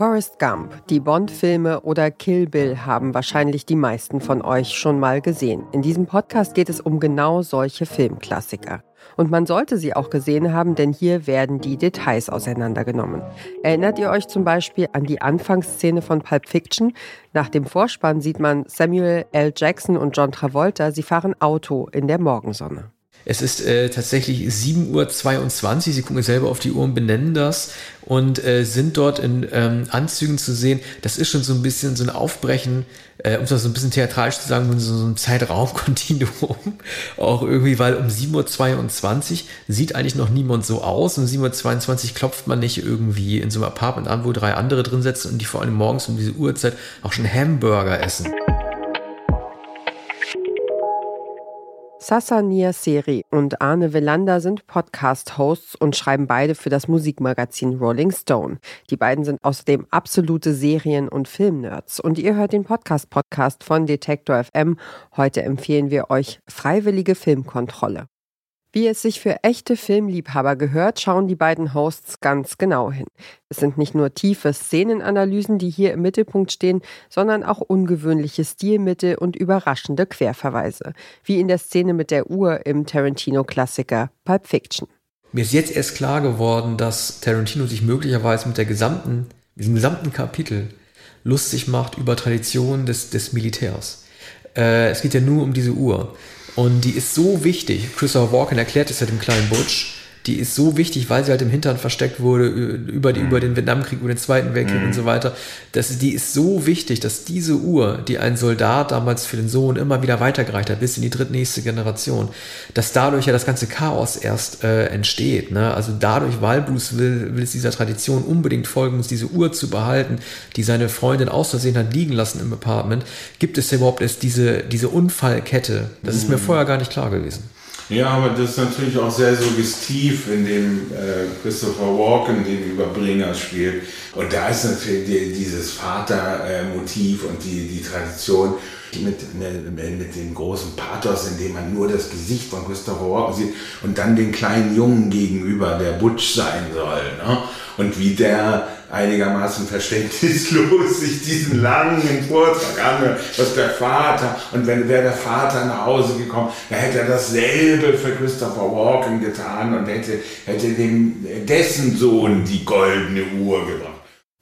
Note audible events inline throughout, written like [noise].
Forrest Gump, die Bond-Filme oder Kill Bill haben wahrscheinlich die meisten von euch schon mal gesehen. In diesem Podcast geht es um genau solche Filmklassiker. Und man sollte sie auch gesehen haben, denn hier werden die Details auseinandergenommen. Erinnert ihr euch zum Beispiel an die Anfangsszene von Pulp Fiction? Nach dem Vorspann sieht man Samuel L. Jackson und John Travolta, sie fahren Auto in der Morgensonne. Es ist äh, tatsächlich 7.22 Uhr. Sie gucken selber auf die Uhr und benennen das und äh, sind dort in ähm, Anzügen zu sehen. Das ist schon so ein bisschen so ein Aufbrechen, äh, um das so ein bisschen theatralisch zu sagen, so, so ein Zeitraumkontinuum. [laughs] Auch irgendwie, weil um 7.22 Uhr sieht eigentlich noch niemand so aus. Um 7.22 Uhr klopft man nicht irgendwie in so einem Apartment an, wo drei andere drin sitzen und die vor allem morgens um diese Uhrzeit auch schon Hamburger essen. Sasa Niaseri und Arne Velander sind Podcast-Hosts und schreiben beide für das Musikmagazin Rolling Stone. Die beiden sind außerdem absolute Serien- und Filmnerds. Und ihr hört den Podcast-Podcast von Detektor FM. Heute empfehlen wir euch Freiwillige Filmkontrolle. Wie es sich für echte Filmliebhaber gehört, schauen die beiden Hosts ganz genau hin. Es sind nicht nur tiefe Szenenanalysen, die hier im Mittelpunkt stehen, sondern auch ungewöhnliche Stilmittel und überraschende Querverweise, wie in der Szene mit der Uhr im Tarantino-Klassiker Pulp Fiction. Mir ist jetzt erst klar geworden, dass Tarantino sich möglicherweise mit der gesamten, diesem gesamten Kapitel lustig macht über Traditionen des, des Militärs. Äh, es geht ja nur um diese Uhr. Und die ist so wichtig. Christopher Walken erklärt es ja dem kleinen Butch die ist so wichtig, weil sie halt im Hintern versteckt wurde, über, die, mhm. über den Vietnamkrieg, über den Zweiten Weltkrieg mhm. und so weiter. Das, die ist so wichtig, dass diese Uhr, die ein Soldat damals für den Sohn immer wieder weitergereicht hat, bis in die drittnächste Generation, dass dadurch ja das ganze Chaos erst äh, entsteht. Ne? Also dadurch, weil Bruce will, will es dieser Tradition unbedingt folgen muss, diese Uhr zu behalten, die seine Freundin aus Versehen hat liegen lassen im Apartment, gibt es ja überhaupt erst diese, diese Unfallkette. Das ist mir mhm. vorher gar nicht klar gewesen. Ja, aber das ist natürlich auch sehr suggestiv, in dem äh, Christopher Walken den Überbringer spielt. Und da ist natürlich die, dieses Vatermotiv äh, und die, die Tradition mit, mit, mit dem großen Pathos, in dem man nur das Gesicht von Christopher Walken sieht und dann den kleinen Jungen gegenüber, der Butch sein soll. Ne? Und wie der einigermaßen verständnislos sich diesen langen Vortrag anhört, was der Vater, und wenn wäre der Vater nach Hause gekommen, dann hätte er dasselbe für Christopher Walken getan und hätte, hätte dem, dessen Sohn die goldene Uhr gebracht.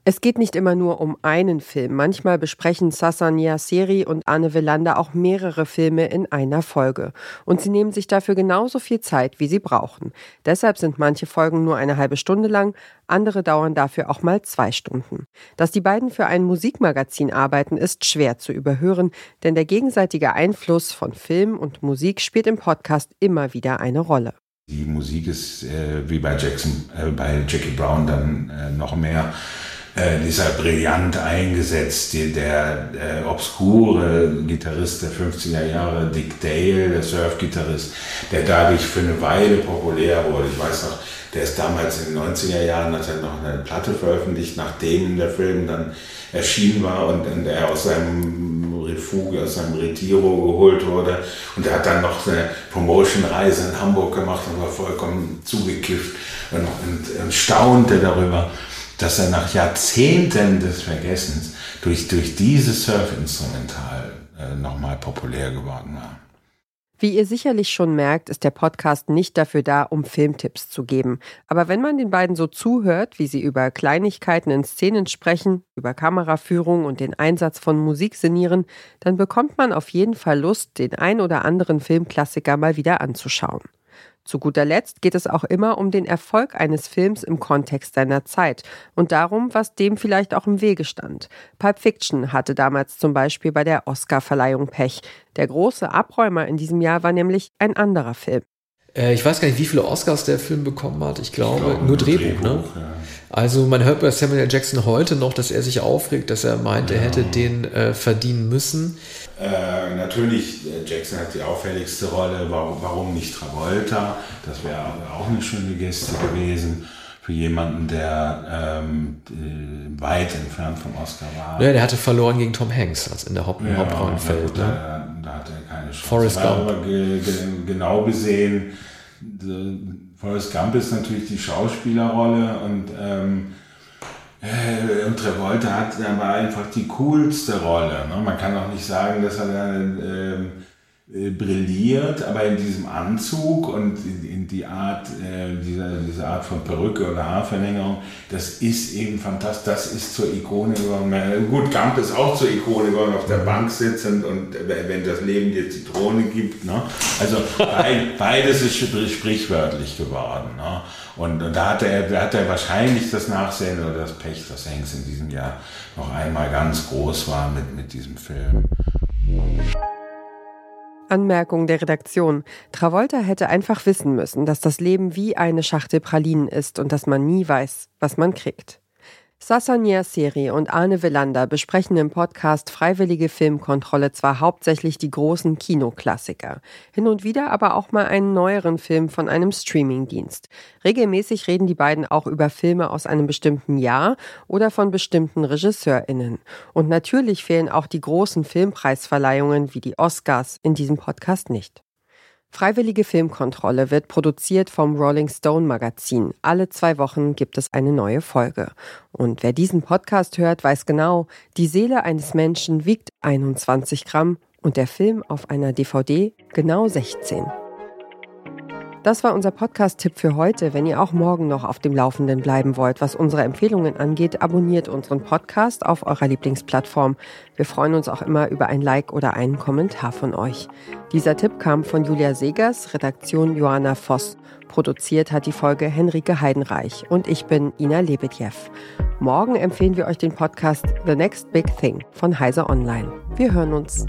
Es geht nicht immer nur um einen Film. Manchmal besprechen Sasa Niaseri und Anne Velander auch mehrere Filme in einer Folge. Und sie nehmen sich dafür genauso viel Zeit, wie sie brauchen. Deshalb sind manche Folgen nur eine halbe Stunde lang, andere dauern dafür auch mal zwei Stunden. Dass die beiden für ein Musikmagazin arbeiten, ist schwer zu überhören, denn der gegenseitige Einfluss von Film und Musik spielt im Podcast immer wieder eine Rolle. Die Musik ist äh, wie bei Jackson, äh, bei Jackie Brown dann äh, noch mehr äh, dieser brillant eingesetzt, der äh, obskure Gitarrist der 50er Jahre, Dick Dale, der Surf-Gitarrist, der dadurch für eine Weile populär wurde. Ich weiß noch, der ist damals in den 90er Jahren, hat er noch eine Platte veröffentlicht, nachdem der Film dann erschienen war und, und er aus seinem Refug, aus seinem Retiro geholt wurde. Und er hat dann noch eine Promotion-Reise in Hamburg gemacht und war vollkommen zugekifft und, und, und staunte darüber, dass er nach Jahrzehnten des Vergessens durch, durch dieses Surfinstrumental äh, nochmal populär geworden war. Wie ihr sicherlich schon merkt, ist der Podcast nicht dafür da, um Filmtipps zu geben. Aber wenn man den beiden so zuhört, wie sie über Kleinigkeiten in Szenen sprechen, über Kameraführung und den Einsatz von Musik sinnieren, dann bekommt man auf jeden Fall Lust, den ein oder anderen Filmklassiker mal wieder anzuschauen. Zu guter Letzt geht es auch immer um den Erfolg eines Films im Kontext seiner Zeit und darum, was dem vielleicht auch im Wege stand. Pulp Fiction hatte damals zum Beispiel bei der Oscarverleihung Pech. Der große Abräumer in diesem Jahr war nämlich ein anderer Film. Äh, ich weiß gar nicht, wie viele Oscars der Film bekommen hat. Ich glaube, ich glaube nur Drehbuch, Drehbuch ne? Ja. Also man hört bei Samuel L. Jackson heute noch, dass er sich aufregt, dass er meint, ja. er hätte den äh, verdienen müssen. Äh, natürlich, äh, Jackson hat die auffälligste Rolle, warum, warum nicht Travolta? Das wäre auch eine schöne Geste gewesen für jemanden, der ähm, äh, weit entfernt vom Oscar war. Ja, der hatte verloren gegen Tom Hanks, als in der Haupt ja, Hauptrollenfeld. Da, ne? da, da hatte er keine Chance. Forrest Gump. Aber ge, ge, genau gesehen, Forrest Gump ist natürlich die Schauspielerrolle und ähm, Äh, und Travolta hat aber einfach die coolste Rolle. Ne? Man kann auch nicht sagen, dass er dann ähm, äh, brilliert, aber in diesem Anzug und in, in die Art, äh, dieser, diese Art von Perücke oder Haarverlängerung, das ist eben fantastisch, das ist zur Ikone geworden. Gut, Gump ist auch zur Ikone geworden, auf der Bank sitzend und wenn das Leben dir Zitrone gibt. Ne? Also [laughs] beides ist sprichwörtlich geworden. Ne? Und, und, da, hat er, da hat er wahrscheinlich das Nachsehen oder das Pech, dass Hanks in diesem Jahr noch einmal ganz groß war mit, mit diesem Film. Anmerkung der Redaktion. Travolta hätte einfach wissen müssen, dass das Leben wie eine Schachtel Pralinen ist und dass man nie weiß, was man kriegt. Sassanier Seri und Arne Willander besprechen im Podcast Freiwillige Filmkontrolle zwar hauptsächlich die großen Kinoklassiker, hin und wieder aber auch mal einen neueren Film von einem Streamingdienst. Regelmäßig reden die beiden auch über Filme aus einem bestimmten Jahr oder von bestimmten RegisseurInnen. Und natürlich fehlen auch die großen Filmpreisverleihungen wie die Oscars in diesem Podcast nicht. Freiwillige Filmkontrolle wird produziert vom Rolling Stone Magazin. Alle zwei Wochen gibt es eine neue Folge. Und wer diesen Podcast hört, weiß genau, die Seele eines Menschen wiegt 21 Gramm und der Film auf einer DVD genau 16. Das war unser Podcast-Tipp für heute. Wenn ihr auch morgen noch auf dem Laufenden bleiben wollt, was unsere Empfehlungen angeht, abonniert unseren Podcast auf eurer Lieblingsplattform. Wir freuen uns auch immer über ein Like oder einen Kommentar von euch. Dieser Tipp kam von Julia Segers, Redaktion Johanna Voss. Produziert hat die Folge Henrike Heidenreich und ich bin Ina Lebedjew. Morgen empfehlen wir euch den Podcast The Next Big Thing von Heiser Online. Wir hören uns.